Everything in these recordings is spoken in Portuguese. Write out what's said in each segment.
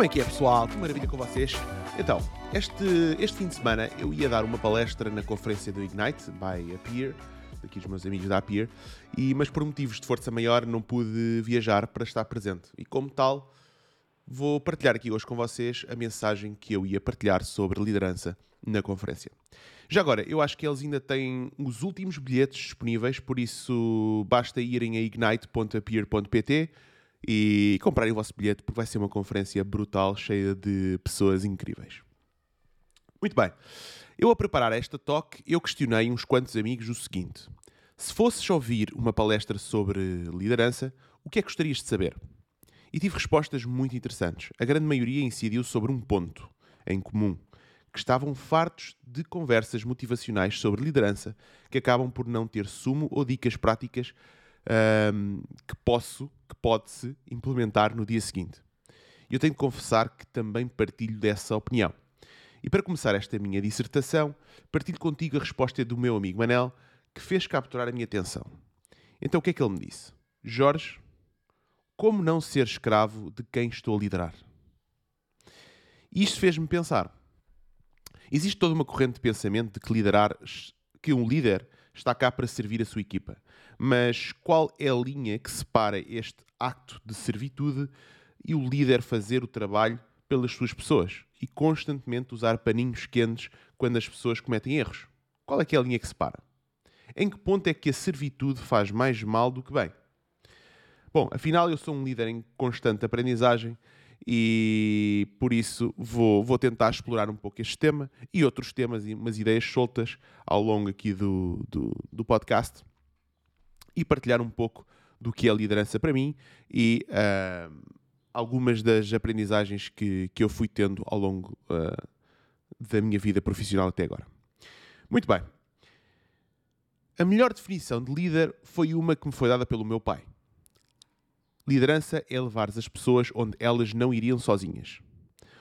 Como é que é, pessoal? Que maravilha com vocês. Então, este, este fim de semana eu ia dar uma palestra na conferência do Ignite, by Appear, daqui dos meus amigos da Appear, e, mas por motivos de força maior não pude viajar para estar presente. E como tal, vou partilhar aqui hoje com vocês a mensagem que eu ia partilhar sobre liderança na conferência. Já agora, eu acho que eles ainda têm os últimos bilhetes disponíveis, por isso basta irem a ignite.appear.pt e comprarem o vosso bilhete, porque vai ser uma conferência brutal, cheia de pessoas incríveis. Muito bem. Eu, a preparar esta talk, eu questionei uns quantos amigos o seguinte: se fosses ouvir uma palestra sobre liderança, o que é que gostarias de saber? E tive respostas muito interessantes. A grande maioria incidiu sobre um ponto em comum, que estavam fartos de conversas motivacionais sobre liderança que acabam por não ter sumo ou dicas práticas um, que posso, que pode-se implementar no dia seguinte. Eu tenho de confessar que também partilho dessa opinião. E para começar esta minha dissertação, partilho contigo a resposta do meu amigo Manel, que fez capturar a minha atenção. Então o que é que ele me disse? Jorge, como não ser escravo de quem estou a liderar? E isto fez-me pensar. Existe toda uma corrente de pensamento de que liderar, que um líder está cá para servir a sua equipa. Mas qual é a linha que separa este acto de servitude e o líder fazer o trabalho pelas suas pessoas e constantemente usar paninhos quentes quando as pessoas cometem erros? Qual é é a linha que separa? Em que ponto é que a servitude faz mais mal do que bem? Bom, afinal eu sou um líder em constante aprendizagem e por isso vou, vou tentar explorar um pouco este tema e outros temas e umas ideias soltas ao longo aqui do, do, do podcast e partilhar um pouco do que é liderança para mim e uh, algumas das aprendizagens que, que eu fui tendo ao longo uh, da minha vida profissional até agora. Muito bem. A melhor definição de líder foi uma que me foi dada pelo meu pai. Liderança é levar as pessoas onde elas não iriam sozinhas.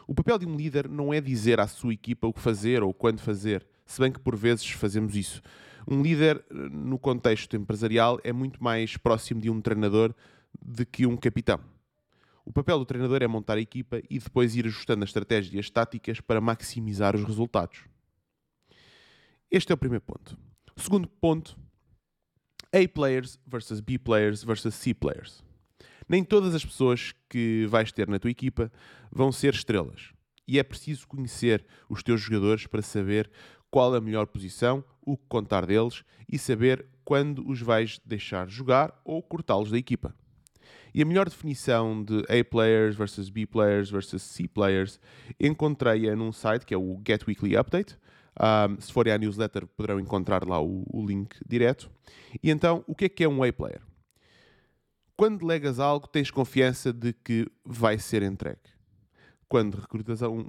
O papel de um líder não é dizer à sua equipa o que fazer ou quando fazer, se bem que por vezes fazemos isso. Um líder, no contexto empresarial, é muito mais próximo de um treinador do que um capitão. O papel do treinador é montar a equipa e depois ir ajustando as estratégias as táticas para maximizar os resultados. Este é o primeiro ponto. O segundo ponto: A players versus B players versus C players. Nem todas as pessoas que vais ter na tua equipa vão ser estrelas. E é preciso conhecer os teus jogadores para saber qual a melhor posição, o que contar deles e saber quando os vais deixar jogar ou cortá-los da equipa. E a melhor definição de A players versus B players versus C players encontrei-a num site que é o Get Weekly Update. Um, se forem à newsletter poderão encontrar lá o, o link direto. E então, o que é que é um A player? Quando delegas algo, tens confiança de que vai ser entregue. Quando recrutas um,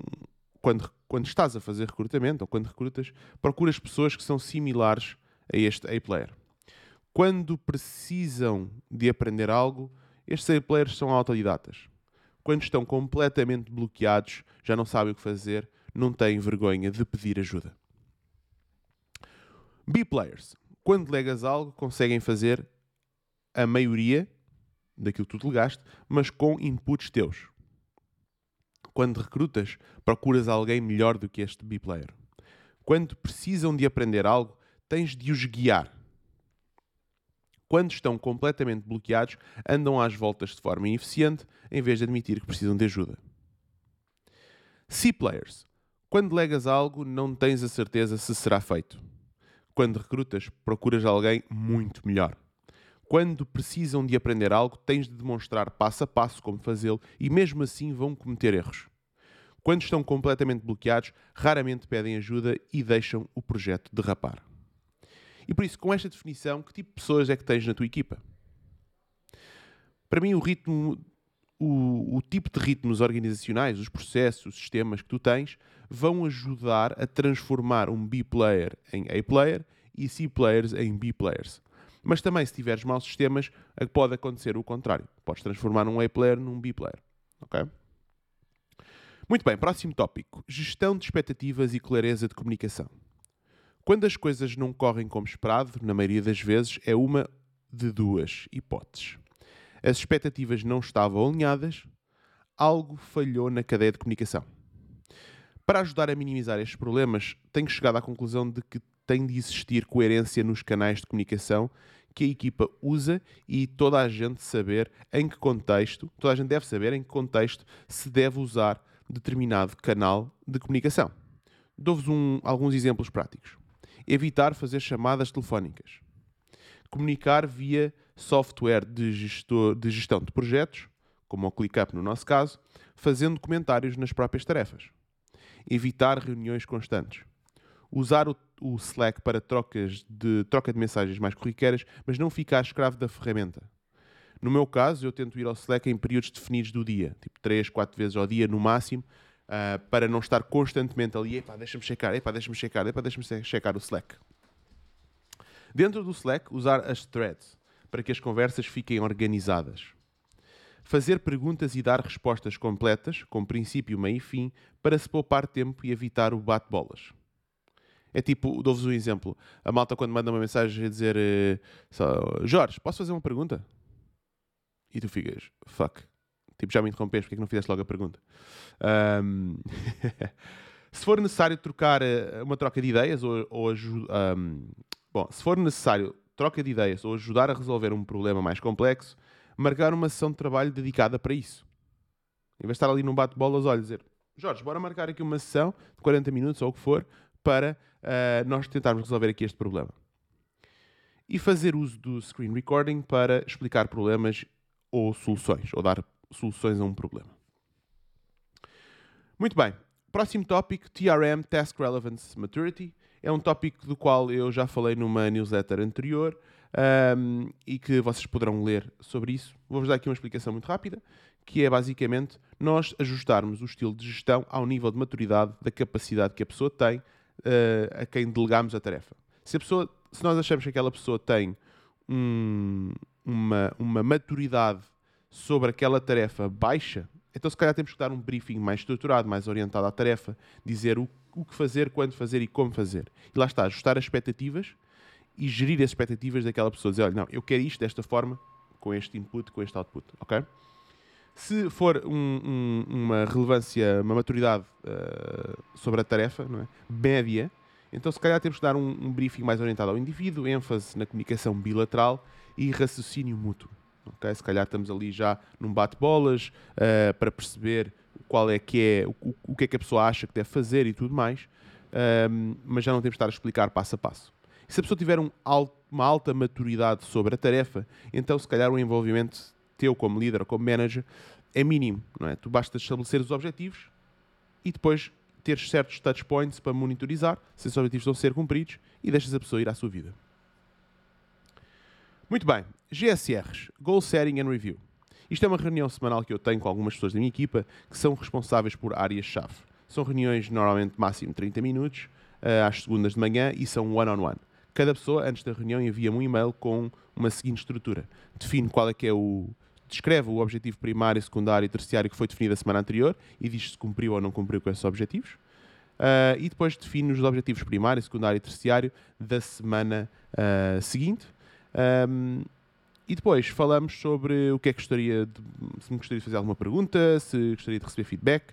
quando, quando estás a fazer recrutamento ou quando recrutas, procuras pessoas que são similares a este A-player. Quando precisam de aprender algo, estes A-players são autodidatas. Quando estão completamente bloqueados, já não sabem o que fazer, não têm vergonha de pedir ajuda. B-players. Quando delegas algo, conseguem fazer a maioria daquilo que tu delegaste, mas com inputs teus. Quando recrutas, procuras alguém melhor do que este B-player. Quando precisam de aprender algo, tens de os guiar. Quando estão completamente bloqueados, andam às voltas de forma ineficiente em vez de admitir que precisam de ajuda. C-players. Quando delegas algo, não tens a certeza se será feito. Quando recrutas, procuras alguém muito melhor. Quando precisam de aprender algo, tens de demonstrar passo a passo como fazê-lo e mesmo assim vão cometer erros. Quando estão completamente bloqueados, raramente pedem ajuda e deixam o projeto derrapar. E por isso, com esta definição, que tipo de pessoas é que tens na tua equipa? Para mim, o ritmo, o, o tipo de ritmos organizacionais, os processos, os sistemas que tu tens, vão ajudar a transformar um B-player em A-player e C-players em B-players. Mas também, se tiveres maus sistemas, pode acontecer o contrário. Podes transformar um A-player num B-player. Ok? Muito bem, próximo tópico: gestão de expectativas e clareza de comunicação. Quando as coisas não correm como esperado, na maioria das vezes, é uma de duas hipóteses. As expectativas não estavam alinhadas, algo falhou na cadeia de comunicação. Para ajudar a minimizar estes problemas, tenho chegado à conclusão de que tem de existir coerência nos canais de comunicação que a equipa usa e toda a gente saber em que contexto, toda a gente deve saber em que contexto se deve usar determinado canal de comunicação. Dou-vos um, alguns exemplos práticos. Evitar fazer chamadas telefónicas. Comunicar via software de, gestor, de gestão de projetos, como o ClickUp no nosso caso, fazendo comentários nas próprias tarefas. Evitar reuniões constantes. Usar o, o Slack para trocas de, troca de mensagens mais corriqueiras, mas não ficar escravo da ferramenta. No meu caso, eu tento ir ao Slack em períodos definidos do dia, tipo 3, 4 vezes ao dia no máximo, uh, para não estar constantemente ali, epá, deixa-me checar, epá, deixa-me checar, epá, deixa-me checar o Slack. Dentro do Slack, usar as threads para que as conversas fiquem organizadas. Fazer perguntas e dar respostas completas, com princípio, meio e fim, para se poupar tempo e evitar o bate-bolas. É tipo, dou-vos um exemplo. A malta quando manda uma mensagem a dizer só, Jorge, posso fazer uma pergunta? E tu ficas, fuck. Tipo, já me interrompeste, porque é que não fizeste logo a pergunta? Um... se for necessário trocar eh, uma troca de ideias ou, ou um... bom, se for necessário troca de ideias ou ajudar a resolver um problema mais complexo, marcar uma sessão de trabalho dedicada para isso. Em vez de estar ali num bate-bolas, olha, dizer Jorge, bora marcar aqui uma sessão de 40 minutos ou o que for para uh, nós tentarmos resolver aqui este problema. E fazer uso do screen recording para explicar problemas ou soluções, ou dar soluções a um problema. Muito bem. Próximo tópico, TRM, Task Relevance Maturity. É um tópico do qual eu já falei numa newsletter anterior um, e que vocês poderão ler sobre isso. Vou-vos dar aqui uma explicação muito rápida, que é basicamente nós ajustarmos o estilo de gestão ao nível de maturidade da capacidade que a pessoa tem uh, a quem delegamos a tarefa. Se, a pessoa, se nós achamos que aquela pessoa tem um, uma, uma maturidade sobre aquela tarefa baixa, então se calhar temos que dar um briefing mais estruturado, mais orientado à tarefa, dizer o, o que fazer, quando fazer e como fazer. E lá está, ajustar as expectativas e gerir as expectativas daquela pessoa. Dizer, olha, não, eu quero isto desta forma, com este input, com este output, ok? Se for um, um, uma relevância, uma maturidade uh, sobre a tarefa, é? média, então se calhar temos que dar um, um briefing mais orientado ao indivíduo, ênfase na comunicação bilateral e raciocínio mútuo. Okay? Se calhar estamos ali já num bate-bolas uh, para perceber qual é que é, o, o, que é que a pessoa acha que deve fazer e tudo mais, uh, mas já não temos de estar a explicar passo a passo. E se a pessoa tiver um alto, uma alta maturidade sobre a tarefa, então se calhar o envolvimento teu como líder ou como manager é mínimo, não é? Tu basta estabelecer os objetivos e depois ter certos touch points para monitorizar se esses objetivos estão a ser cumpridos e deixas a pessoa ir à sua vida. Muito bem, GSRs, Goal Setting and Review. Isto é uma reunião semanal que eu tenho com algumas pessoas da minha equipa que são responsáveis por áreas-chave. São reuniões normalmente máximo 30 minutos, uh, às segundas de manhã, e são one-on-one. -on -one. Cada pessoa, antes da reunião, envia-me um e-mail com uma seguinte estrutura. Define qual é que é o... Descreve o objetivo primário, secundário e terciário que foi definido a semana anterior e diz se cumpriu ou não cumpriu com esses objetivos. Uh, e depois define os objetivos primário, secundário e terciário da semana uh, seguinte um, e depois falamos sobre o que é que gostaria de, se me gostaria de fazer alguma pergunta, se gostaria de receber feedback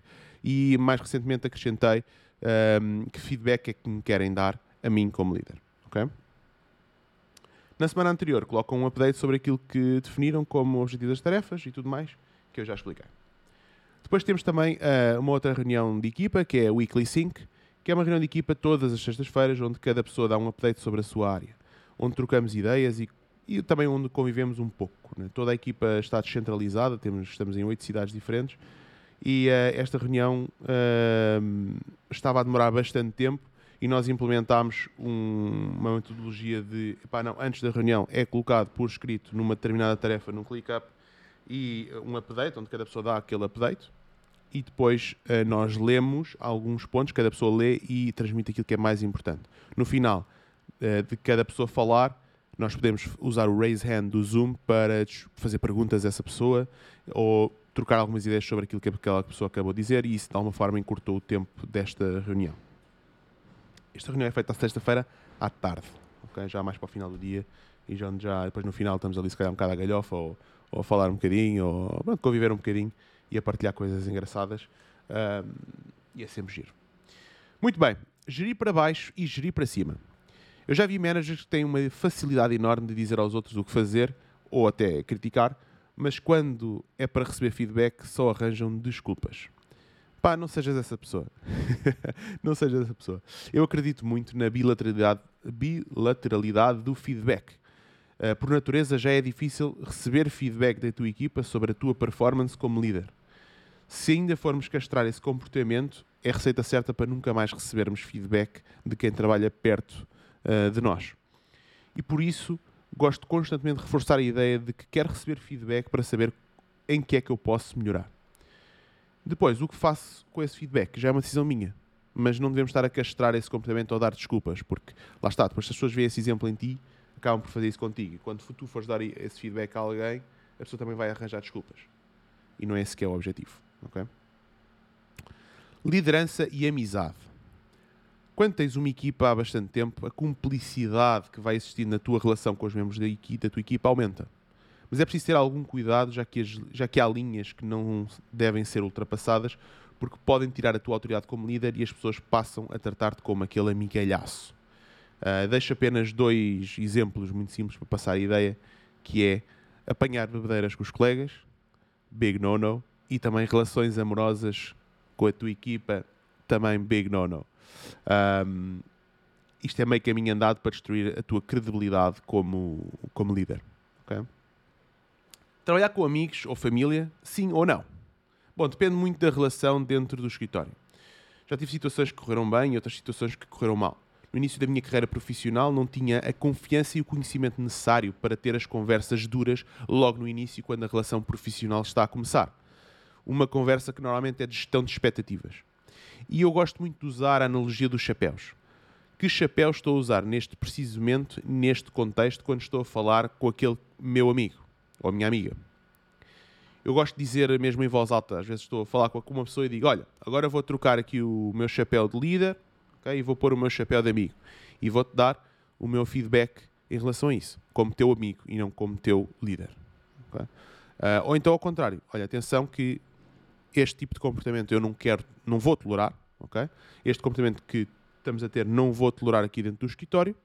e mais recentemente acrescentei um, que feedback é que me querem dar a mim como líder. Okay? Na semana anterior colocam um update sobre aquilo que definiram como objetivo das tarefas e tudo mais, que eu já expliquei. Depois temos também uh, uma outra reunião de equipa, que é a Weekly Sync, que é uma reunião de equipa todas as sextas-feiras, onde cada pessoa dá um update sobre a sua área onde trocamos ideias e, e também onde convivemos um pouco. Né? Toda a equipa está descentralizada, temos, estamos em oito cidades diferentes e uh, esta reunião uh, estava a demorar bastante tempo e nós implementámos um, uma metodologia de, epá, não, antes da reunião é colocado por escrito numa determinada tarefa num ClickUp e um update, onde cada pessoa dá aquele update e depois uh, nós lemos alguns pontos, cada pessoa lê e transmite aquilo que é mais importante. No final, uh, de cada pessoa falar, nós podemos usar o raise hand do Zoom para fazer perguntas a essa pessoa ou trocar algumas ideias sobre aquilo que aquela pessoa acabou de dizer e isso de alguma forma encurtou o tempo desta reunião. Esta reunião é feita à sexta-feira à tarde, okay? já mais para o final do dia e já, já depois no final estamos ali se calhar um bocado a galhofa ou, ou a falar um bocadinho ou pronto, conviver um bocadinho e a partilhar coisas engraçadas um, e é sempre giro. Muito bem, gerir para baixo e gerir para cima. Eu já vi managers que têm uma facilidade enorme de dizer aos outros o que fazer ou até criticar, mas quando é para receber feedback só arranjam desculpas. Pá, não sejas essa pessoa. não sejas essa pessoa. Eu acredito muito na bilateralidade, bilateralidade do feedback. Uh, por natureza, já é difícil receber feedback da tua equipa sobre a tua performance como líder. Se ainda formos castrar esse comportamento, é receita certa para nunca mais recebermos feedback de quem trabalha perto uh, de nós. E por isso gosto constantemente de reforçar a ideia de que quero receber feedback para saber em que é que eu posso melhorar. Depois, o que faço com esse feedback já é uma decisão minha, mas não devemos estar a castrar esse comportamento ou dar desculpas, porque lá está, depois se as pessoas veem esse exemplo em ti, acabam por fazer isso contigo. E quando tu fores dar esse feedback a alguém, a pessoa também vai arranjar desculpas. E não é esse que é o objetivo. Okay? Liderança e amizade. Quando tens uma equipa há bastante tempo, a cumplicidade que vai existir na tua relação com os membros da, equipa, da tua equipa aumenta. Mas é preciso ter algum cuidado, já que, as, já que há linhas que não devem ser ultrapassadas, porque podem tirar a tua autoridade como líder e as pessoas passam a tratar-te como aquele amigalhaço. Uh, deixo apenas dois exemplos muito simples para passar a ideia, que é apanhar bebedeiras com os colegas, big no-no, e também relações amorosas com a tua equipa, também big no-no. Um, isto é meio caminho andado para destruir a tua credibilidade como, como líder. Okay? Trabalhar com amigos ou família, sim ou não? Bom, depende muito da relação dentro do escritório. Já tive situações que correram bem e outras situações que correram mal. No início da minha carreira profissional, não tinha a confiança e o conhecimento necessário para ter as conversas duras logo no início, quando a relação profissional está a começar uma conversa que normalmente é de gestão de expectativas. E eu gosto muito de usar a analogia dos chapéus. Que chapéu estou a usar neste preciso momento, neste contexto, quando estou a falar com aquele meu amigo ou minha amiga? Eu gosto de dizer mesmo em voz alta, às vezes estou a falar com uma pessoa e digo: Olha, agora vou trocar aqui o meu chapéu de líder okay, e vou pôr o meu chapéu de amigo. E vou-te dar o meu feedback em relação a isso, como teu amigo e não como teu líder. Okay? Uh, ou então ao contrário, olha, atenção que este tipo de comportamento eu não quero, não vou tolerar, ok? Este comportamento que estamos a ter não vou tolerar aqui dentro do escritório,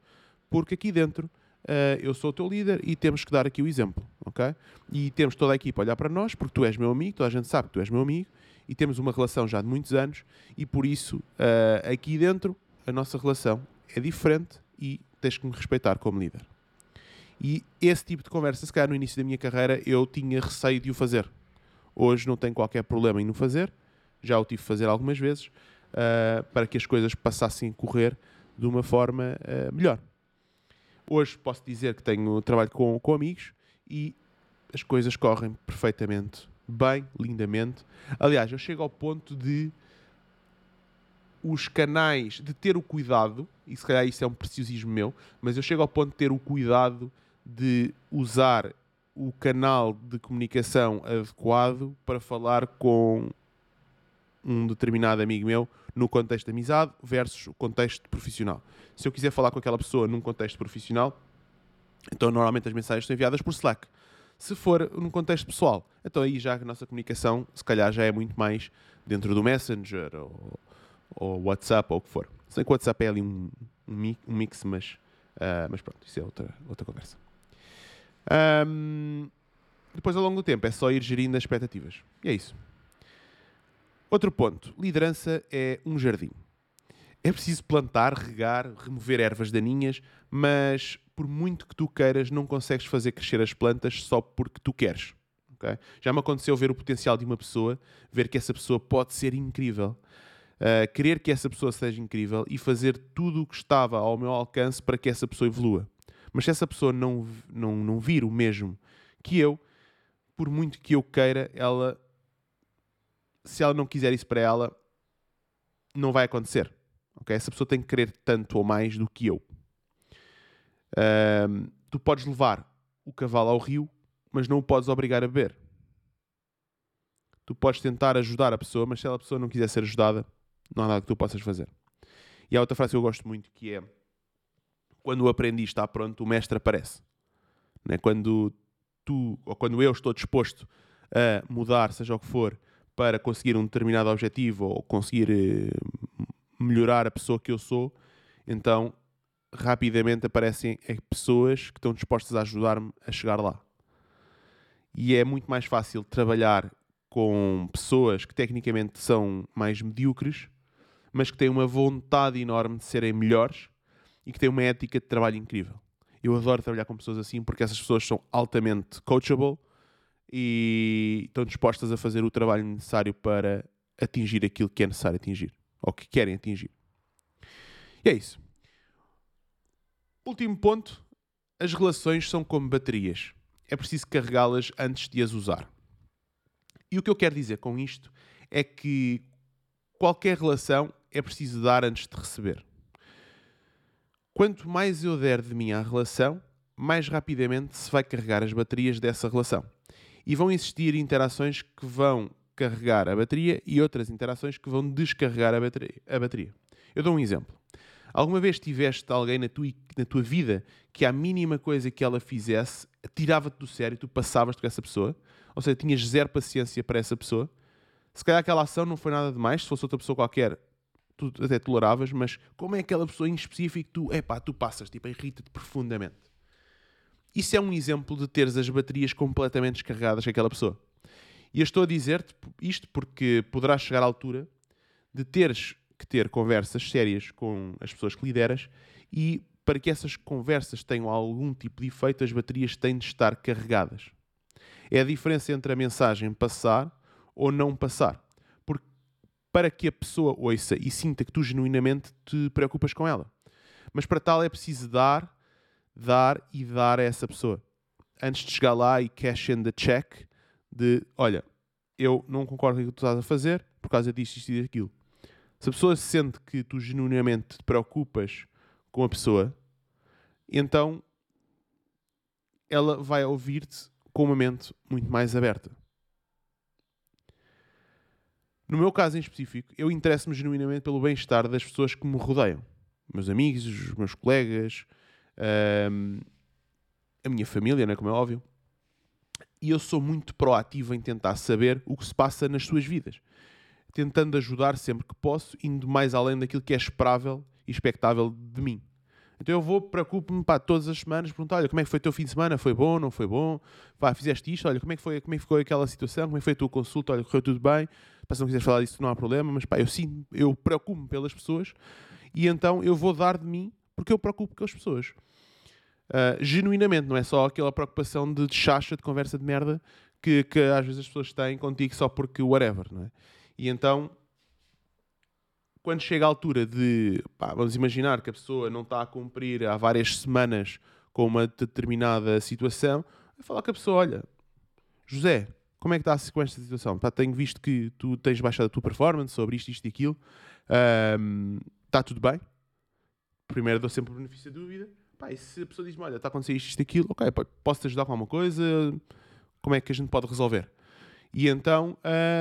porque aqui dentro uh, eu sou o teu líder e temos que dar aqui o exemplo, ok? E temos toda a equipa a olhar para nós, porque tu és meu amigo, toda a gente sabe que tu és meu amigo, e temos uma relação já de muitos anos, e por isso uh, aqui dentro a nossa relação é diferente e tens que me respeitar como líder. E esse tipo de conversa, se calhar no início da minha carreira, eu tinha receio de o fazer, Hoje não tenho qualquer problema em não fazer, já o tive de fazer algumas vezes, uh, para que as coisas passassem a correr de uma forma melhor. Hoje posso dizer que tenho trabalho com, com amigos e as coisas correm perfeitamente bem, lindamente. Aliás, eu chego ao ponto de os canais, de ter o cuidado, e se calhar isso é um preciosismo meu, mas eu chego ao ponto de ter o cuidado de usar o canal de comunicação adequado para falar com um determinado amigo meu no contexto de amizade versus o contexto profissional. Se eu quiser falar com aquela pessoa num contexto profissional, então normalmente as mensagens são enviadas por Slack. Se for num contexto pessoal, então aí já a nossa comunicação, se calhar, já é muito mais dentro do Messenger ou, ou WhatsApp ou o que for. Sei que o WhatsApp é ali um, um mix, mas, uh, mas pronto, isso é outra, outra conversa. Um, depois, ao longo do tempo, é só ir gerindo as expectativas. E é isso. Outro ponto: liderança é um jardim. É preciso plantar, regar, remover ervas daninhas, mas por muito que tu queiras, não consegues fazer crescer as plantas só porque tu queres. Okay? Já me aconteceu ver o potencial de uma pessoa, ver que essa pessoa pode ser incrível, uh, querer que essa pessoa seja incrível e fazer tudo o que estava ao meu alcance para que essa pessoa evolua. Mas se essa pessoa não, não, não vir o mesmo que eu, por muito que eu queira, ela, se ela não quiser isso para ela, não vai acontecer. Okay? Essa pessoa tem que querer tanto ou mais do que eu. Um, tu podes levar o cavalo ao rio, mas não o podes obrigar a beber. tu podes tentar ajudar a pessoa, mas se a pessoa não quiser ser ajudada, não há nada que tu possas fazer. E há outra frase que eu gosto muito que é quando o aprendiz está pronto, o mestre aparece. Né? Quando tu, ou quando eu estou disposto a mudar, seja o que for, para conseguir um determinado objetivo ou conseguir eh, melhorar a pessoa que eu sou, então rapidamente aparecem pessoas que estão dispostas a ajudar-me a chegar lá. E é muito mais fácil trabalhar com pessoas que tecnicamente são mais medíocres, mas que têm uma vontade enorme de serem melhores e que têm uma ética de trabalho incrível. Eu adoro trabalhar com pessoas assim porque essas pessoas são altamente coachable e estão dispostas a fazer o trabalho necessário para atingir aquilo que é necessário atingir ou que querem atingir. E é isso. Último ponto: as relações são como baterias. É preciso carregá-las antes de as usar. E o que eu quero dizer com isto é que qualquer relação é preciso dar antes de receber. Quanto mais eu der de mim à relação, mais rapidamente se vai carregar as baterias dessa relação. E vão existir interações que vão carregar a bateria e outras interações que vão descarregar a bateria. A bateria. Eu dou um exemplo. Alguma vez tiveste alguém na tua, na tua vida que a mínima coisa que ela fizesse tirava-te do sério, tu passavas com essa pessoa? Ou seja, tinhas zero paciência para essa pessoa? Se calhar aquela ação não foi nada demais, se fosse outra pessoa qualquer, tu até toleravas, mas como é aquela pessoa em específico tu, epá, tu passas, tipo, irrita-te profundamente. Isso é um exemplo de teres as baterias completamente descarregadas com aquela pessoa. E eu estou a dizer-te isto porque poderá chegar à altura de teres que ter conversas sérias com as pessoas que lideras e para que essas conversas tenham algum tipo de efeito, as baterias têm de estar carregadas. É a diferença entre a mensagem passar ou não passar. Porque para que a pessoa ouça e sinta que tu genuinamente te preocupas com ela. Mas para tal é preciso dar, dar e dar a essa pessoa. Antes de chegar lá e cash in the check de, olha, eu não concordo com o que tu estás a fazer por causa disto, isto e daquilo. Se a pessoa sente que tu genuinamente te preocupas com a pessoa, então ela vai ouvir-te com uma mente muito mais aberta. No meu caso em específico, eu interesso-me genuinamente pelo bem-estar das pessoas que me rodeiam. Meus amigos, os meus colegas, hum, a minha família, não é como é óbvio. E eu sou muito proativo em tentar saber o que se passa nas suas vidas tentando ajudar sempre que posso, indo mais além daquilo que é esperável e expectável de mim. Então eu vou, preocupo-me para todas as semanas, perguntar, olha, como é que foi o teu fim de semana? Foi bom, não foi bom? Pá, fizeste isto? Olha, como é que foi, como é que ficou aquela situação? Como é que foi a tua consulta? Olha, correu tudo bem? Pá, se não quiseres falar disso não há problema, mas pá, eu sim, eu preocupo-me pelas pessoas e então eu vou dar de mim porque eu preocupo com as pessoas. Uh, genuinamente, não é só aquela preocupação de, chacha, de conversa de merda que, que às vezes as pessoas têm contigo só porque whatever, não é? E então, quando chega a altura de, pá, vamos imaginar que a pessoa não está a cumprir há várias semanas com uma determinada situação, eu falo com a pessoa, olha, José, como é que está com esta situação? Pá, tenho visto que tu tens baixado a tua performance sobre isto, isto e aquilo. Está tudo bem? Primeiro dou sempre o benefício da dúvida. Pá, e se a pessoa diz-me, olha, está a acontecer isto, isto aquilo, ok, posso-te ajudar com alguma coisa? Como é que a gente pode resolver? E então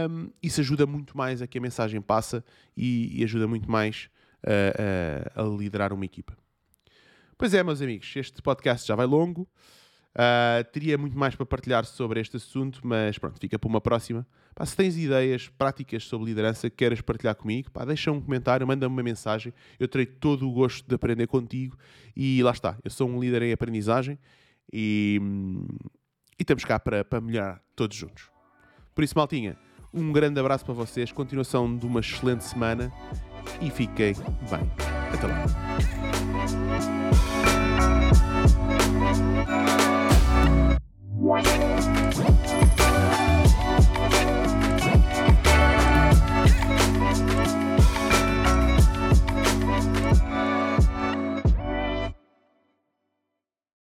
um, isso ajuda muito mais a que a mensagem passa e, e ajuda muito mais a liderar uma equipa. Pois é, meus amigos, este podcast já vai longo. Uh, teria muito mais para partilhar sobre este assunto, mas pronto, fica para uma próxima. Pá, se tens ideias práticas sobre liderança que queiras partilhar comigo, pá, deixa um comentário, manda-me uma mensagem. Eu terei todo o gosto de aprender contigo. E lá está, eu sou um líder em aprendizagem e, hum, e estamos cá para, para melhorar todos juntos. Por isso, maltinha, um grande abraço para vocês, continuação de uma excelente semana e fiquem bem. Até lá.